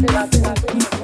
Gracias.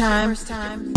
First time?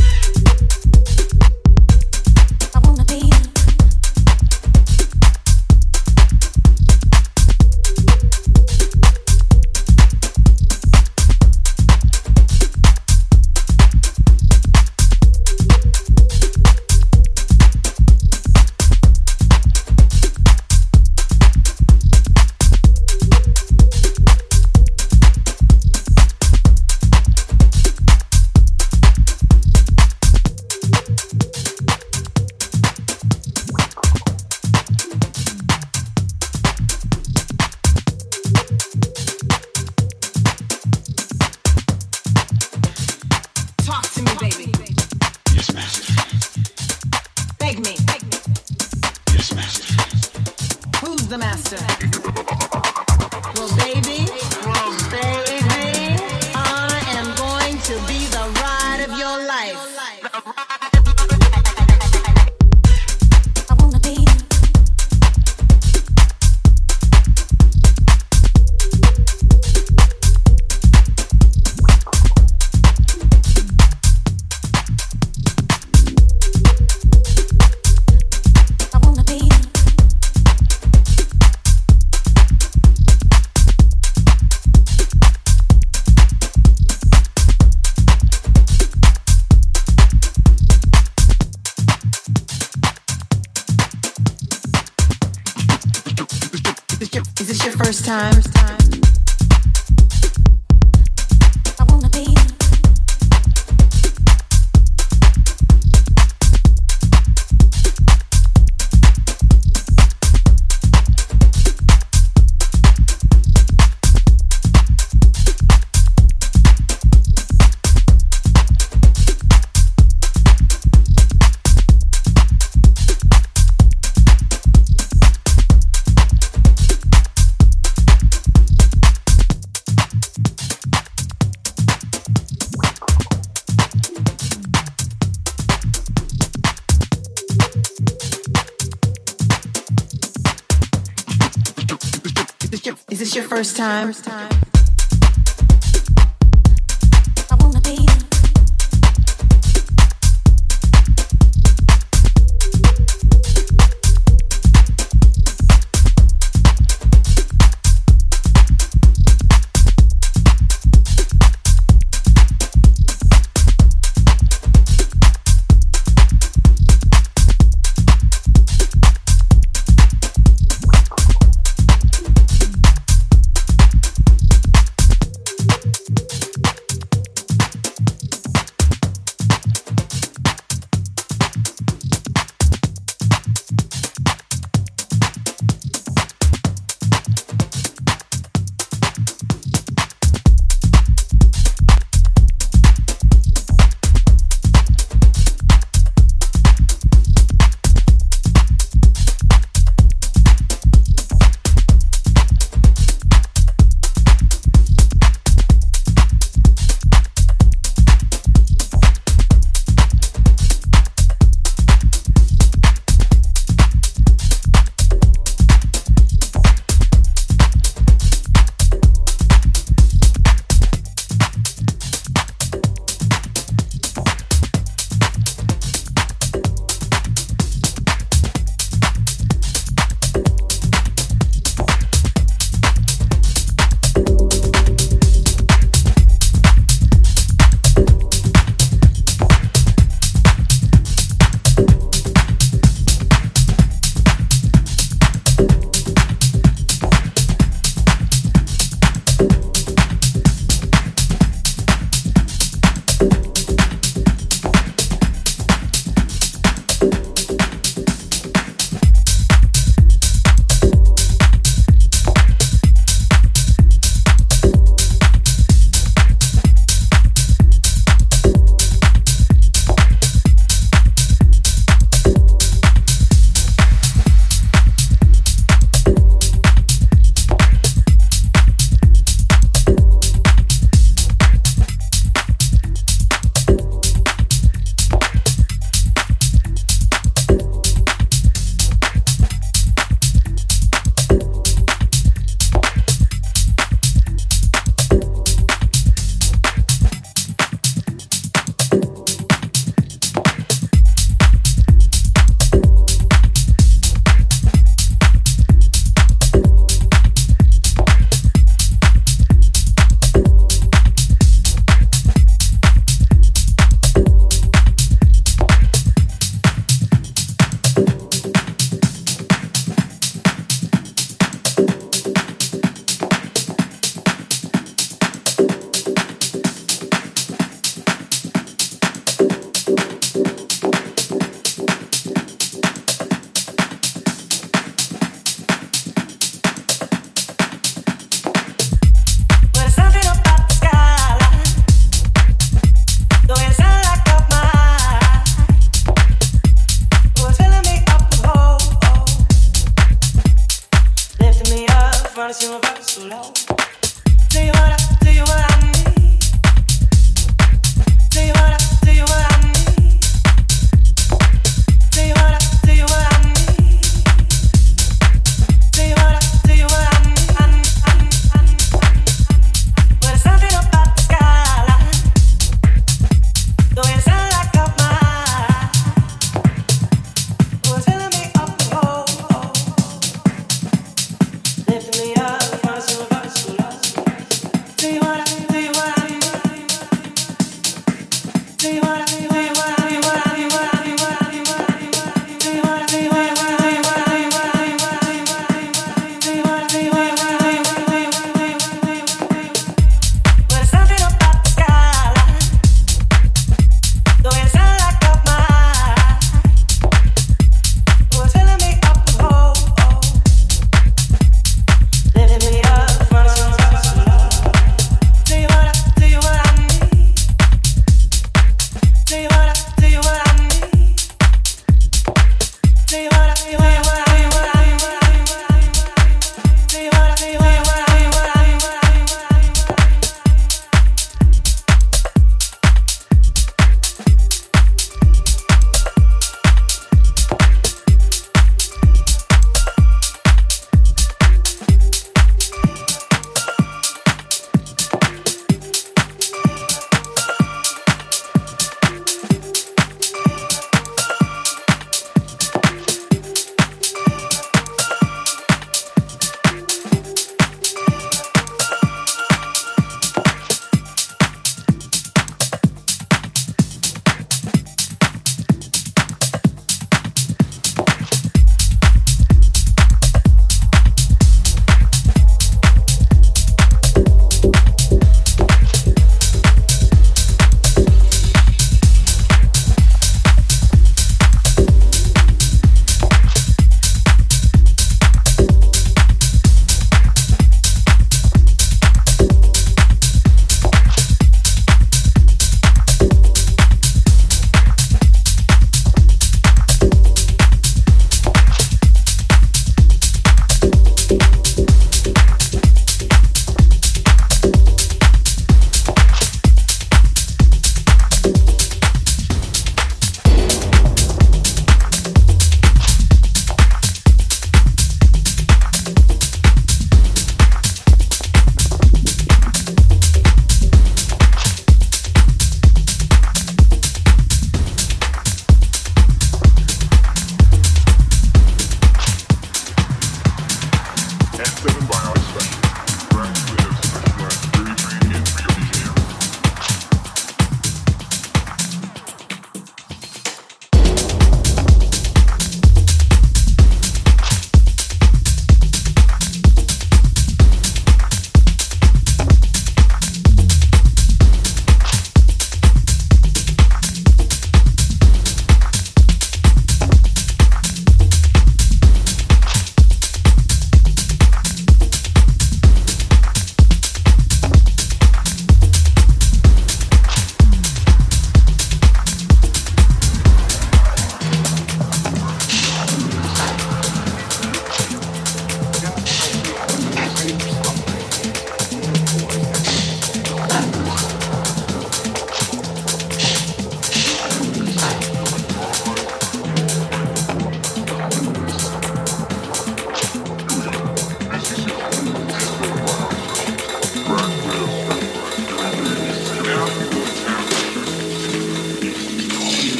To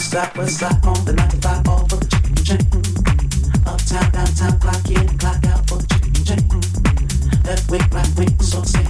east side, west side, on the nine to five. all for the chicken and chain. Uptown, downtown, clock in, clock out for the chicken and chain. Left wing, right wing, so say.